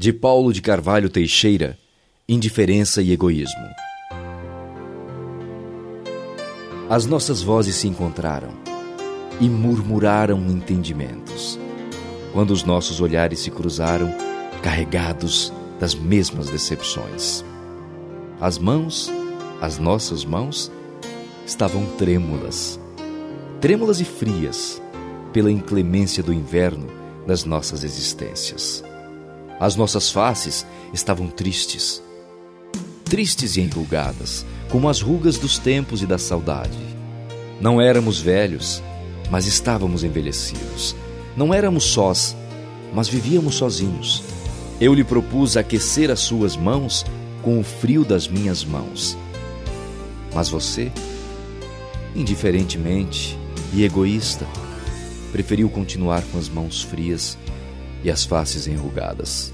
De Paulo de Carvalho Teixeira, Indiferença e Egoísmo. As nossas vozes se encontraram e murmuraram entendimentos. Quando os nossos olhares se cruzaram, carregados das mesmas decepções. As mãos, as nossas mãos, estavam trêmulas, trêmulas e frias pela inclemência do inverno das nossas existências. As nossas faces estavam tristes, tristes e enrugadas, como as rugas dos tempos e da saudade. Não éramos velhos, mas estávamos envelhecidos. Não éramos sós, mas vivíamos sozinhos. Eu lhe propus aquecer as suas mãos com o frio das minhas mãos. Mas você, indiferentemente e egoísta, preferiu continuar com as mãos frias e as faces enrugadas.